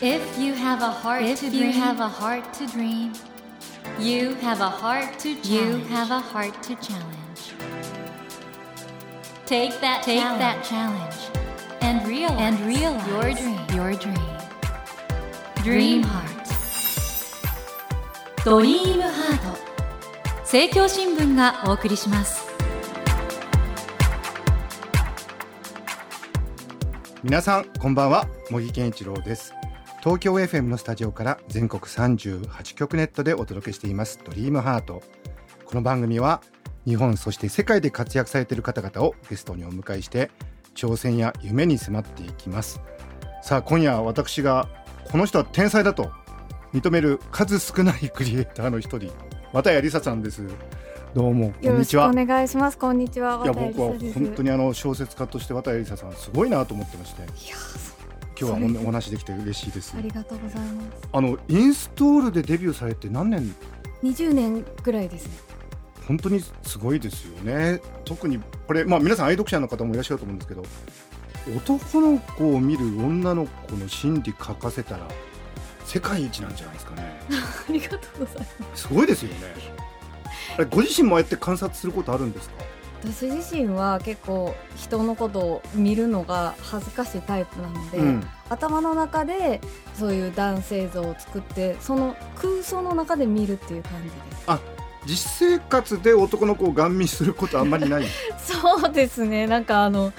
If you have a heart to dream, you have a heart to dream. You have a heart to challenge. You have a heart to challenge. Take that take challenge. that challenge and realize and realize your dream. Your dream. Dream Heart. ドリームハート政教新聞がお送りします皆さんこんばんは茂木健一郎です 東京 FM のスタジオから全国38局ネットでお届けしています。ドリームハート。この番組は日本そして世界で活躍されている方々をゲストにお迎えして挑戦や夢に迫っていきます。さあ今夜私がこの人は天才だと認める数少ないクリエイターの一人綿谷りささんです。どうもこんにちは。お願いします。こんにちは。いや僕は本当にあの小説家として綿谷りささんすごいなと思ってまして今日はお話できて嬉しいです。ありがとうございます。あのインストールでデビューされて何年？20年ぐらいですね。本当にすごいですよね。特にこれまあ皆さん愛読者の方もいらっしゃると思うんですけど男の子を見る女の子の心理書かせたら世界一なんじゃないですかね。ありがとうございます。すごいですよね。ご自身もああやって観察することあるんですか？私自身は結構人のことを見るのが恥ずかしいタイプなので、うん、頭の中でそういう男性像を作ってその空想の中で見るっていう感じです。あ実生活で男の子をガン見することあんまりない？そうですね。なんかあの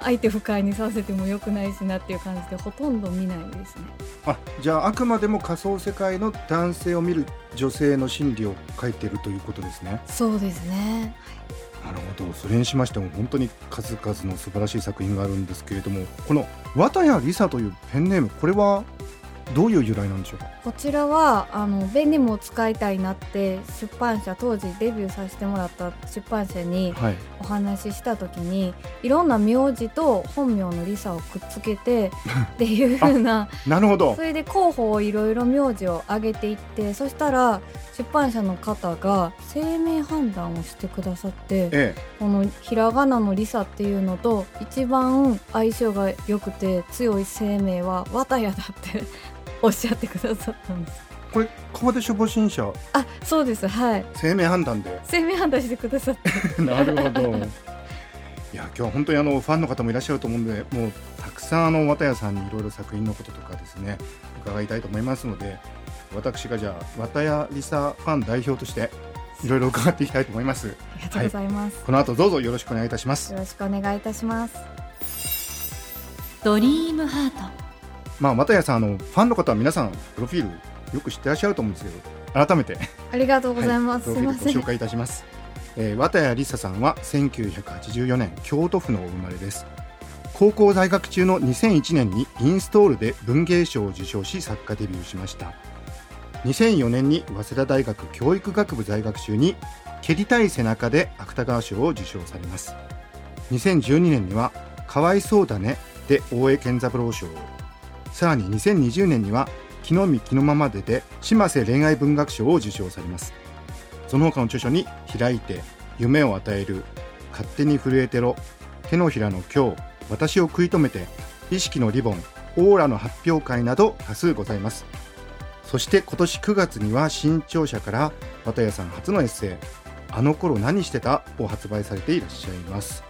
相手不快にさせてもよくないしなっていう感じでほとんど見ないですね。あじゃああくまでも仮想世界の男性を見る女性の心理を書いているということですね。そうですね、なるほど。それにしましても本当に数々の素晴らしい作品があるんですけれどもこの綿谷りさというペンネームこれはどういう由来なんでしょうか？こちらはあの便利も使いたいなって出版社当時デビューさせてもらった出版社にお話しした時に、はい、いろんな名字と本名のリサをくっつけて っていうふうななるほど。それで候補をいろいろ名字を上げていってそしたら出版社の方が生命判断をしてくださって、ええ、このひらがなのリサっていうのと一番相性が良くて強い生命は綿谷だっておっしゃってくださったんです。これ川出処方新社あそうです。はい。生命判断で。生命判断してくださって なるほど。いや今日は本当にあのファンの方もいらっしゃると思うんでもうたくさんあの綿谷さんにいろいろ作品のこととかですね伺いたいと思いますので私がじゃあ綿谷リサファン代表としていろいろ伺っていきたいと思います。ありがとうございます、はい、この後どうぞよろしくお願いいたします。よろしくお願いいたします。ドリームハートまあ又谷さんあのファンの方は皆さんプロフィールよく知ってらっしゃると思うんですけど改めて。ありがとうございます、はい、プロフィールご紹介いたします。えー、綿谷りささんは1984年京都府のお生まれです。高校在学中の2001年にインストールで文芸賞を受賞し作家デビューしました。2004年に早稲田大学教育学部在学中に蹴りたい背中で芥川賞を受賞されます。2012年にはかわいそうだねで大江健三郎賞をさらに2020年には木の実木のままでで島瀬恋愛文学賞を受賞されます。その他の著書に開いて夢を与える勝手に震えてろ手のひらの今日私を食い止めて意識のリボンオーラの発表会など多数ございます。そして今年9月には新潮社から綿谷さん初のエッセイ「あの頃何してた?」を発売されていらっしゃいます。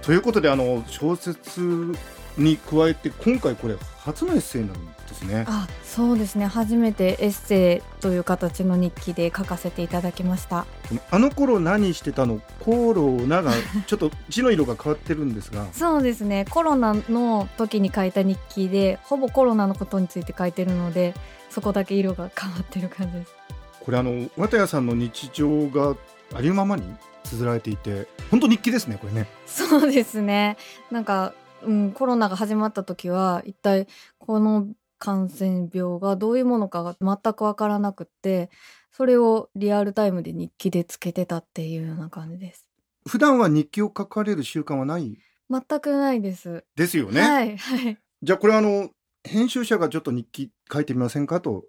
ということであの小説に加えて今回これ初のエッセイなんですね。あそうですね。初めてエッセイという形の日記で書かせていただきました。あの頃何してたのコロナがちょっと字の色が変わってるんですが。そうですね。コロナの時に書いた日記でほぼコロナのことについて書いてるのでそこだけ色が変わってる感じです。これあの綿谷さんの日常がありのままに綴られていて本当日記ですねこれね。そうですね。なんかうん、コロナが始まった時は一体この感染病がどういうものかが全く分からなくってそれをリアルタイムで日記でつけてたっていうような感じです。普段は日記を書かれる習慣はない？全くないです。ですよね。はいはい。じゃあこれあの編集者がちょっと日記書いてみませんかと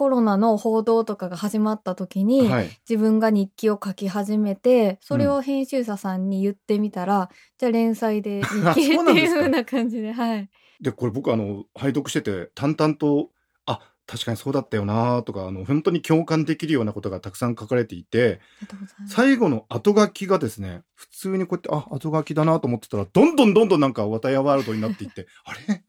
コロナの報道とかが始まった時に、はい、自分が日記を書き始めてそれを編集者さんに言ってみたら、うん、じゃあ連載で日記 っていう風な感じではい。でこれ僕あの拝読してて淡々とあ確かにそうだったよなとかあの本当に共感できるようなことがたくさん書かれていて最後の後書きがですね普通にこうやってあ後書きだなと思ってたらどんどんどんどんなんか綿屋ワールドになっていってあれ？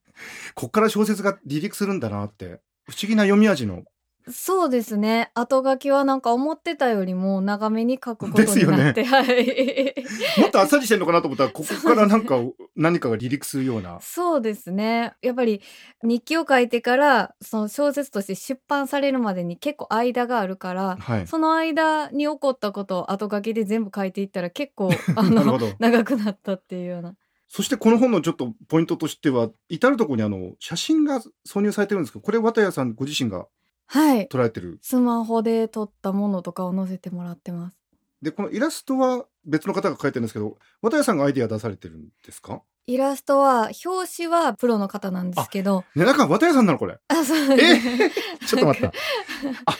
こっから小説が離陸するんだなって不思議な読み味のそうですね。後書きはなんか思ってたよりも長めに書くことになって、ね、はい。もっとあっさりしてんのかなと思ったら、ここからなんか 何かが離陸するような。そうですね。やっぱり日記を書いてから、その小説として出版されるまでに結構間があるから、はい、その間に起こったことを後書きで全部書いていったら結構、あの、長くなったっていうような。そしてこの本のちょっとポイントとしては、至るところにあの、写真が挿入されてるんですけど、これ綿谷さんご自身がはい捉えてる。スマホで撮ったものとかを載せてもらってます。で、このイラストは別の方が描いてるんですけど、渡谷さんがアイディア出されてるんですか？イラストは、表紙はプロの方なんですけど。ね、なんか渡谷さんなのこれ。あ、そうです。え？ちょっと待った。あ、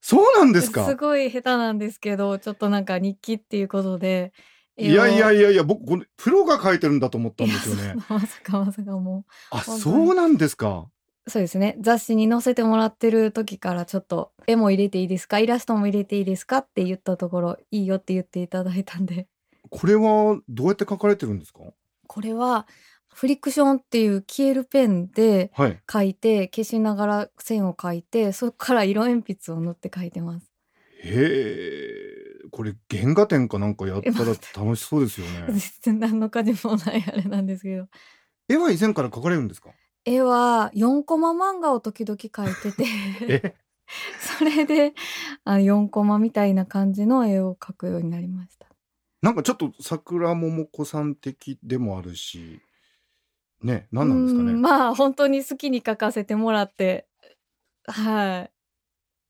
そうなんですか？すごい下手なんですけど、ちょっとなんか日記っていうことで。いやいやいやいや、僕、このプロが書いてるんだと思ったんですよね。まさかまさかもう。あ、そうなんですか？そうですね。雑誌に載せてもらってる時からちょっと絵も入れていいですか？イラストも入れていいですか？って言ったところ、いいよって言っていただいたんで。これはどうやって書かれてるんですか？これはフリクションっていう消えるペンで書いて、はい、消しながら線を描いて、そこから色鉛筆を塗って書いてます。へえ、これ原画展かなんかやったら楽しそうですよね。全然何の感じもないあれなんですけど。絵は以前から描かれるんですか？絵は4コマ漫画を時々描いてて。それであ4コマみたいな感じの絵を描くようになりました。なんかちょっと桜桃子さん的でもあるし。ね何なんですかね？まあ本当に好きに描かせてもらって。はい。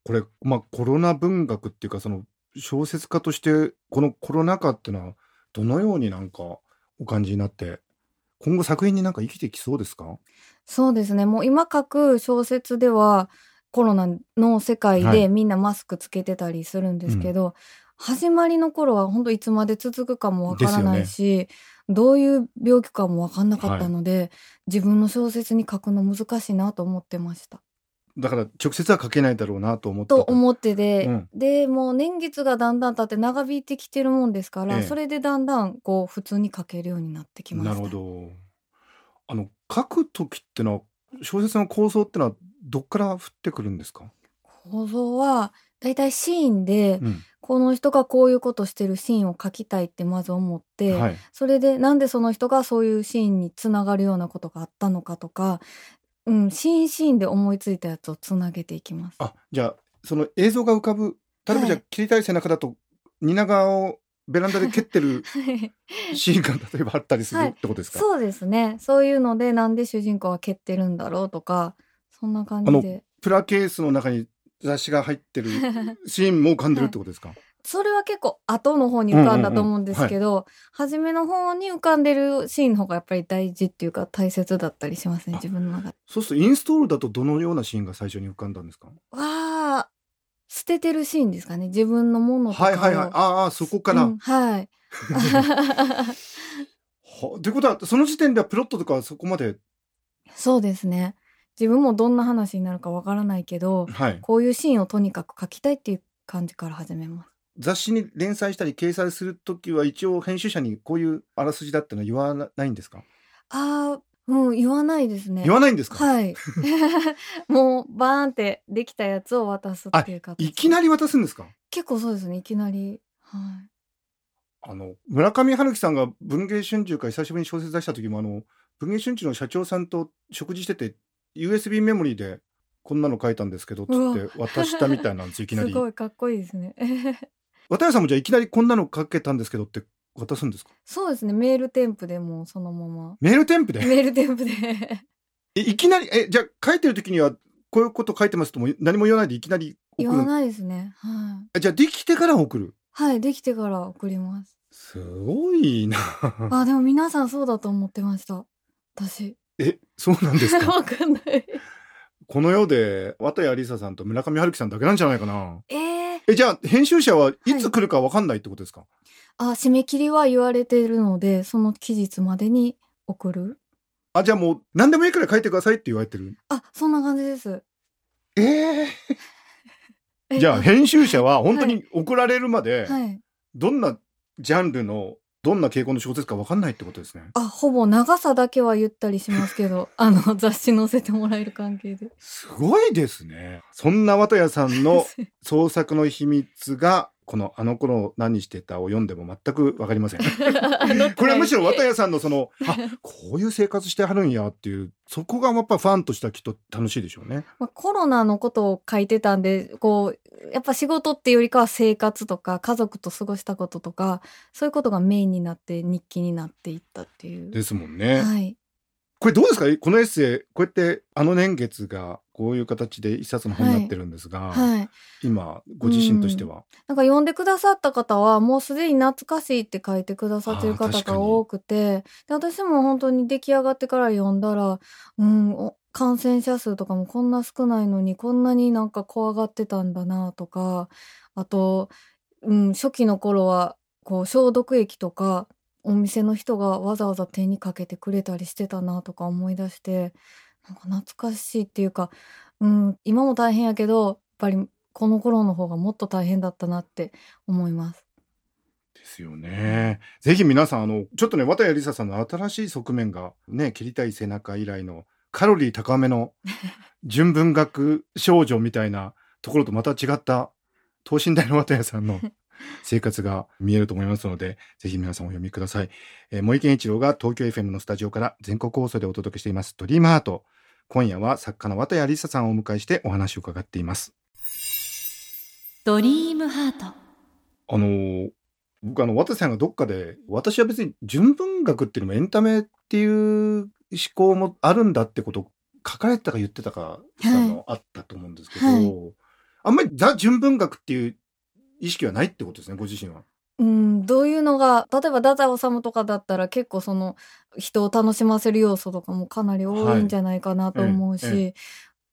これまあコロナ文学っていうかその小説家としてこのコロナ禍っていうのはどのようになんかお感じになって今後作品になんか生きてきそうですか？そうですね。もう今書く小説ではコロナの世界でみんなマスクつけてたりするんですけど、はいうん、始まりの頃は本当いつまで続くかもわからないし、ね、どういう病気かもわかんなかったので、はい、自分の小説に書くの難しいなと思ってました。だから直接は書けないだろうなと思ってと思ってで、うん、でもう年月がだんだん経って長引いてきてるもんですから、ええ、それでだんだんこう普通に書けるようになってきました。なるほど。あの書く時ってのは小説の構造ってのはどっから降ってくるんですか？構造はだいたいシーンで、うん、この人がこういうことしてるシーンを書きたいってまず思って、はい、それでなんでその人がそういうシーンにつながるようなことがあったのかとか、うん、シーンシーンで思いついたやつをつなげていきます。あじゃあその映像が浮かぶ例えばじゃあ、切りたい背中だと蜷川をベランダで蹴ってるシーンが例えばあったりするってことですか、はい、そうですね。そういうのでなんで主人公は蹴ってるんだろうとかそんな感じで。プラケースの中に雑誌が入ってるシーンも浮かんでるってことですか、はい、それは結構後の方に浮かんだと思うんですけど、うんうんうん。はい、初めの方に浮かんでるシーンの方がやっぱり大事っていうか大切だったりしますね自分の中で。そうするとインストールだとどのようなシーンが最初に浮かんだんですか？わあ捨ててるシーンですかね自分のものとかはいはいはい。ああそこから、うん、はい。はということはその時点ではプロットとかそこまで？そうですね。自分もどんな話になるかわからないけど、はい、こういうシーンをとにかく書きたいっていう感じから始めます雑誌に連載したり掲載する時は一応編集者にこういうあらすじだってのは言わないんですか？ああうん、言わないですね。言わないんですか？はい。もう、バーンってできたやつを渡すっていうか。いきなり渡すんですか？結構そうですね、いきなり。はい。あの、村上春樹さんが文芸春秋から久しぶりに小説出した時も、あの、文芸春秋の社長さんと食事してて、USB メモリーで、こんなの書いたんですけど、つって渡したみたいなんです、いきなり。すごいかっこいいですね。渡辺さんもじゃあいきなりこんなの書けたんですけどって渡すんですか？そうですね。メール添付でもそのまま。メール添付で？メール添付で。えいきなりえじゃあ書いてる時にはこういうこと書いてますとも何も言わないでいきなり言わないですね。はい。じゃあできてから送る？はいできてから送ります。すごいな。あでも皆さんそうだと思ってました。私。えそうなんですか？わかんない。この世で綿谷りささんと村上春樹さんだけなんじゃないかな？えー、え、じゃあ編集者はいつ来るかわかんないってことですか、はい、あ、締め切りは言われているので、その期日までに送る。あ、じゃあもう何でもいいから書いてくださいって言われてる？あ、そんな感じです。え えー、じゃあ編集者は本当に送られるまで、はい、どんなジャンルのどんな傾向の小説か分かんないってことですね。あ、ほぼ長さだけは言ったりしますけど、あの雑誌載せてもらえる関係で。すごいですね。そんな綿谷さんの 創作の秘密がこのあの頃何してたを読んでも全くわかりません。これはむしろ綿谷さんのその、あ、こういう生活してはるんやっていう、そこがやっぱファンとしてはきっと楽しいでしょうね。まあ、コロナのことを書いてたんで、こう、やっぱ仕事っていうよりかは生活とか家族と過ごしたこととか、そういうことがメインになって日記になっていったっていう。ですもんね。はい。これどうですか？このエッセイ、こうやってあの年月がこういう形で一冊の本になってるんですが、はい。はい、今ご自身としては、うん、なんか読んでくださった方はもうすでに懐かしいって書いてくださってる方が多くてで私も本当に出来上がってから読んだら、うん、感染者数とかもこんな少ないのにこんなになんか怖がってたんだなとかあと、うん、初期の頃はこう消毒液とかお店の人がわざわざ手にかけてくれたりしてたなとか思い出してなんか懐かしいっていうか、うん、今も大変やけどやっぱりこの頃の方がもっと大変だったなって思います。ですよね。ぜひ皆さんあのちょっとね綿谷りささんの新しい側面がね切りたい背中以来のカロリー高めの 純文学少女みたいなところとまた違った等身大の綿谷さんの 生活が見えると思いますので、ぜひ皆さんお読みください。えー、森健一郎が東京 FM のスタジオから全国放送でお届けしています、ドリームハート。今夜は作家の綿谷りささんをお迎えしてお話を伺っています。ドリームハート。あのー、僕あの、綿さんがどっかで、私は別に純文学っていうのもエンタメっていう思考もあるんだってことを書かれてたか言ってたか、あの、あったと思うんですけど、はい、あんまりザ純文学っていう意識はないってことですねご自身は。うん、どういうのが例えば太宰治とかだったら結構その人を楽しませる要素とかもかなり多いんじゃないかなと思うし、はいええ、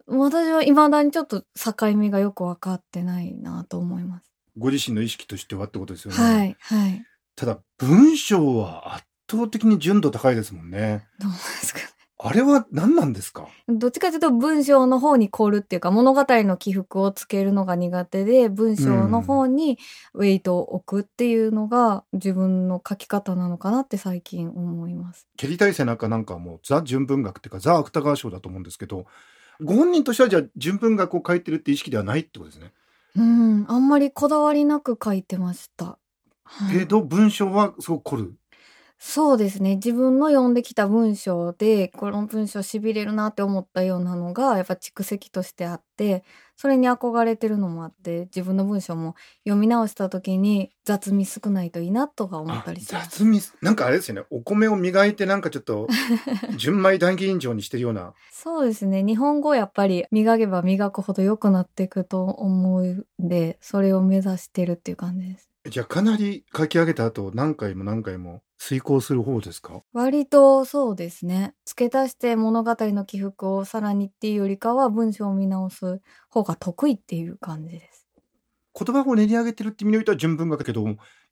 私はいまだにちょっと境目がよく分かってないなと思います。ご自身の意識としてはってことですよね。はいはい。ただ文章は圧倒的に純度高いですもんね。どうですかね。あれは何なんですか？どっちかというと文章の方に凝るっていうか物語の起伏をつけるのが苦手で文章の方にウェイトを置くっていうのが自分の書き方なのかなって最近思います。蹴りたい背中なんかもザ純文学っていうかザ芥川賞だと思うんですけどご本人としてはじゃあ純文学を書いてるって意識ではないってことですね。うんあんまりこだわりなく書いてました。けど文章はすごく凝る。そうですね。自分の読んできた文章で、この文章しびれるなって思ったようなのが、やっぱ蓄積としてあって、それに憧れてるのもあって、自分の文章も読み直した時に雑味少ないといいなとか思ったりします。雑味、なんかあれですよね。お米を磨いてなんかちょっと、純米談義人情にしてるような。そうですね。日本語やっぱり磨けば磨くほど良くなっていくと思うんで、それを目指してるっていう感じです。じゃあかなり書き上げた後何回も何回も遂行する方ですか？割とそうですね。付け足して物語の起伏をさらにっていうよりかは文章を見直す方が得意っていう感じです。言葉を練り上げてるって意味においては純文学だけど、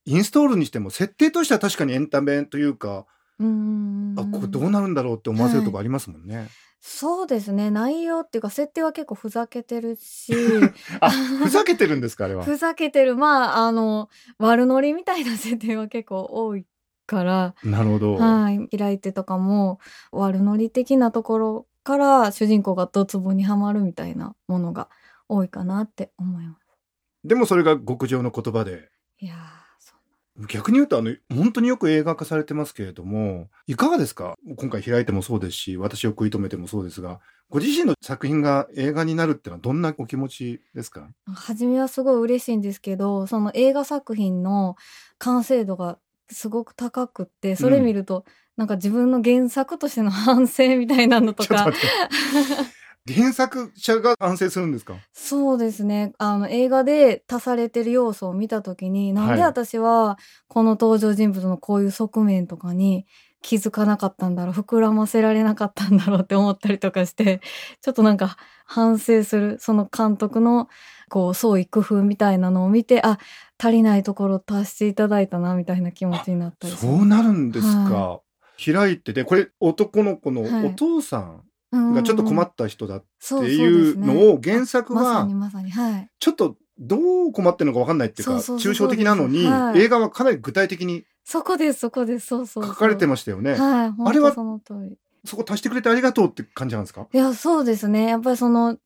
インストールにしても設定としては確かにエンタメというか、うんあ、これどうなるんだろうって思わせるとこありますもんね。はいそうですね内容っていうか設定は結構ふざけてるし あふざけてるんですかあれは？ふざけてるまああの悪ノリみたいな設定は結構多いからなるほど、はい、開いてとかも悪ノリ的なところから主人公がドツボにはまるみたいなものが多いかなって思います。でもそれが極上の言葉で。いや逆に言うとあの本当によく映画化されてますけれどもいかがですか？今回開いてもそうですし私を食い止めてもそうですがご自身の作品が映画になるってのはどんなお気持ちですか？初めはすごい嬉しいんですけどその映画作品の完成度がすごく高くってそれ見ると、うん、なんか自分の原作としての反省みたいなのとか。原作者が反省するんですか？そうですね。あの映画で足されてる要素を見た時になんで私はこの登場人物のこういう側面とかに気づかなかったんだろう膨らませられなかったんだろうって思ったりとかして ちょっとなんか反省するその監督のこう創意工夫みたいなのを見てあ足りないところ足していただいたなみたいな気持ちになったりそうなるんですか、はい、開いてでこれ男の子のお父さん、がちょっと困った人だっていうのを原作はちょっとどう困ってるのか分かんないっていうか抽象的なのに、映画はかなり具体的にそこですそこです。そうそう書かれてましたよね。はい、あれはその通り。そこ足してくれてありがとうって感じなんですか？いやそうですね。やっぱりその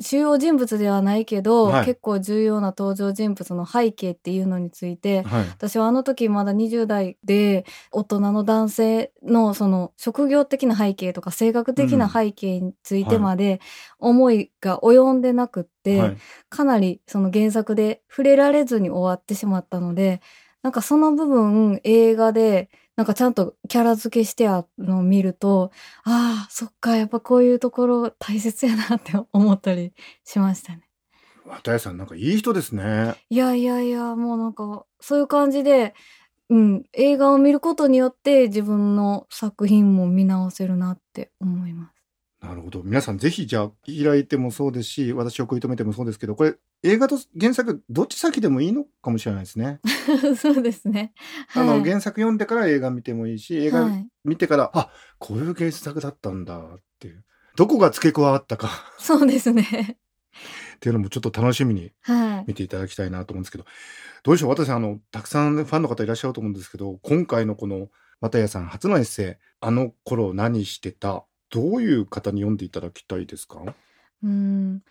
主要人物ではないけど、はい、結構重要な登場人物の背景っていうのについて、はい、私はあの時まだ20代で大人の男性のその職業的な背景とか性格的な背景についてまで思いが及んでなくって、はい、かなりその原作で触れられずに終わってしまったのでなんかその部分映画でなんかちゃんとキャラ付けしてあるのを見ると、ああ、そっか、やっぱこういうところ大切やなって思ったりしましたね。綿谷さん、なんかいい人ですね。いやいやいや、もうなんか、そういう感じで、うん、映画を見ることによって自分の作品も見直せるなって思います。なるほど。皆さんぜひじゃあ開いてもそうですし、私を食い止めてもそうですけど、これ映画と原作どっち先でもいいのかもしれないですね。そうですね。はい、あの原作読んでから映画見てもいいし、映画見てから、はい、あ、こういう原作だったんだっていう。どこが付け加わったかそうですね。っていうのもちょっと楽しみに見ていただきたいなと思うんですけど、はい、どうでしょう？私あのたくさんファンの方いらっしゃると思うんですけど今回のこの又谷さん初のエッセイ「あの頃何してた?」どういう方に読んでいただきたいですか？うん。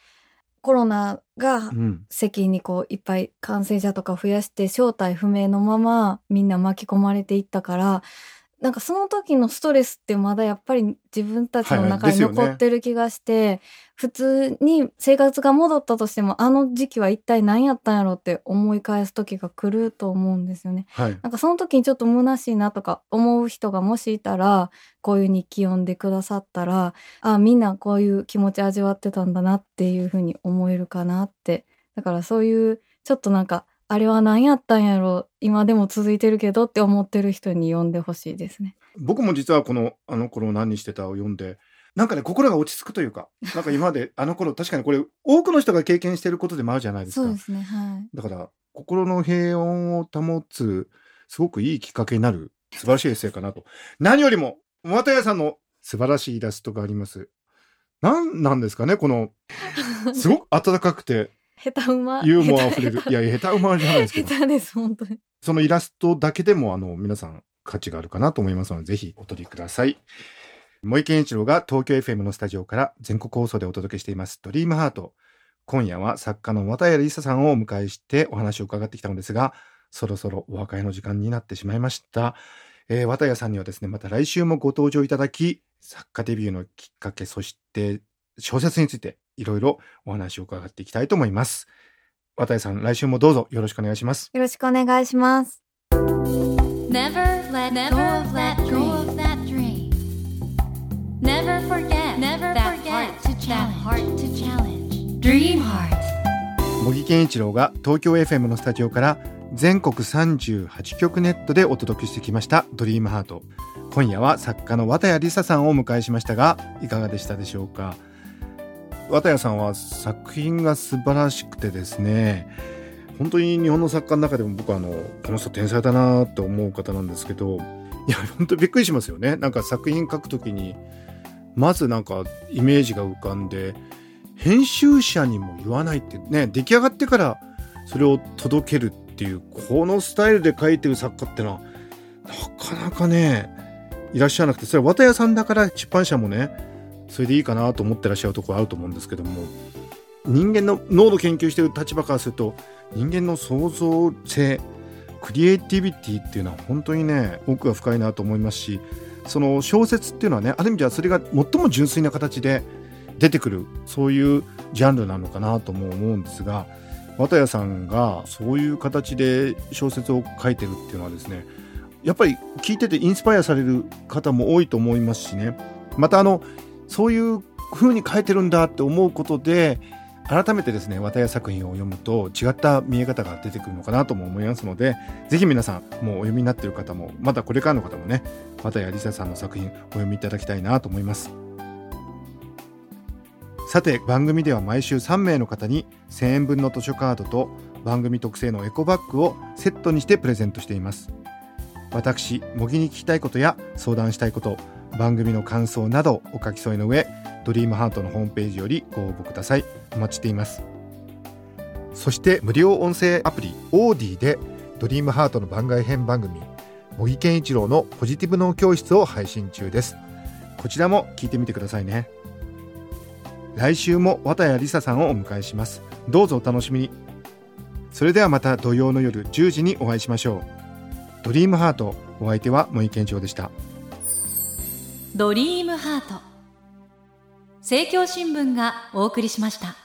コロナが世間にこういっぱい感染者とか増やして正体不明のままみんな巻き込まれていったからなんかその時のストレスってまだやっぱり自分たちの中に残ってる気がして、はいはいね、普通に生活が戻ったとしてもあの時期は一体何やったんやろって思い返す時が来ると思うんですよね。はい、なんかその時にちょっと虚しいなとか思う人がもしいたらこういう日記読んでくださったらあみんなこういう気持ち味わってたんだなっていうふうに思えるかなって。だからそういうちょっとなんかあれは何やったんやろ？今でも続いてるけどって思ってる人に読んでほしいですね。僕も実はこの「あの頃何してた」を読んでなんかね心が落ち着くというか なんか今まであの頃確かにこれ多くの人が経験してることでもあるじゃないですか。そうですねはい、だから心の平穏を保つすごくいいきっかけになる素晴らしいエッセイかなと。何よりも又谷さんの素晴らしいイラストがあります。何なんですかねこの すごく温かくて下手馬。ユーモアあふれる。いや下手馬じゃないですけど。下手です本当に。そのイラストだけでもあの皆さん価値があるかなと思いますのでぜひお取りください。森健一郎が東京 FM のスタジオから全国放送でお届けしています「ドリームハート。今夜は作家の綿谷りささんをお迎えしてお話を伺ってきたのですがそろそろお別れの時間になってしまいました、えー、綿谷さんにはですねまた来週もご登場いただき作家デビューのきっかけそして小説についていろいろお話を伺っていきたいと思います。渡谷さん、来週もどうぞよろしくお願いします。よろしくお願いします。Never let go of that dream. Never forget, never forget that heart to challenge. Dream heart. 茂木健一郎が東京 FM のスタジオから全国38局ネットでお届けしてきました「ドリームハート今夜は作家の綿谷りささんをお迎えしましたがいかがでしたでしょうか？綿谷さんは作品が素晴らしくてですね本当に日本の作家の中でも僕はあのこの人天才だなと思う方なんですけどいや本当びっくりしますよね。なんか作品書くときにまずなんかイメージが浮かんで編集者にも言わないってね出来上がってからそれを届けるっていうこのスタイルで書いてる作家ってのはなかなかねいらっしゃらなくてそれは綿谷さんだから出版社もねそれでいいかなと思ってらっしゃるところあると思うんですけども人間の脳の研究してる立場からすると人間の創造性クリエイティビティっていうのは本当にね奥が深いなと思いますしその小説っていうのはねある意味ではそれが最も純粋な形で出てくるそういうジャンルなのかなとも思うんですが綿谷さんがそういう形で小説を書いてるっていうのはですねやっぱり聞いててインスパイアされる方も多いと思いますしね。またあのそういう風に書いてるんだって思うことで改めてですね綿谷作品を読むと違った見え方が出てくるのかなとも思いますのでぜひ皆さんもうお読みになっている方もまだこれからの方もね綿谷りささんの作品お読みいただきたいなと思います。さて番組では毎週3名の方に1000円分の図書カードと番組特製のエコバッグをセットにしてプレゼントしています。私模擬に聞きたいことや相談したいこと番組の感想などお書き添えの上ドリームハートのホームページよりご応募ください。お待ちしていますそして無料音声アプリオーディでドリームハートの番外編番組茂木健一郎のポジティブ脳教室を配信中です。こちらも聞いてみてくださいね。来週も綿谷りささんをお迎えします。どうぞお楽しみに。それではまた土曜の夜10時にお会いしましょう。ドリームハートお相手は森健長でした。ドリームハート。政教新聞がお送りしました。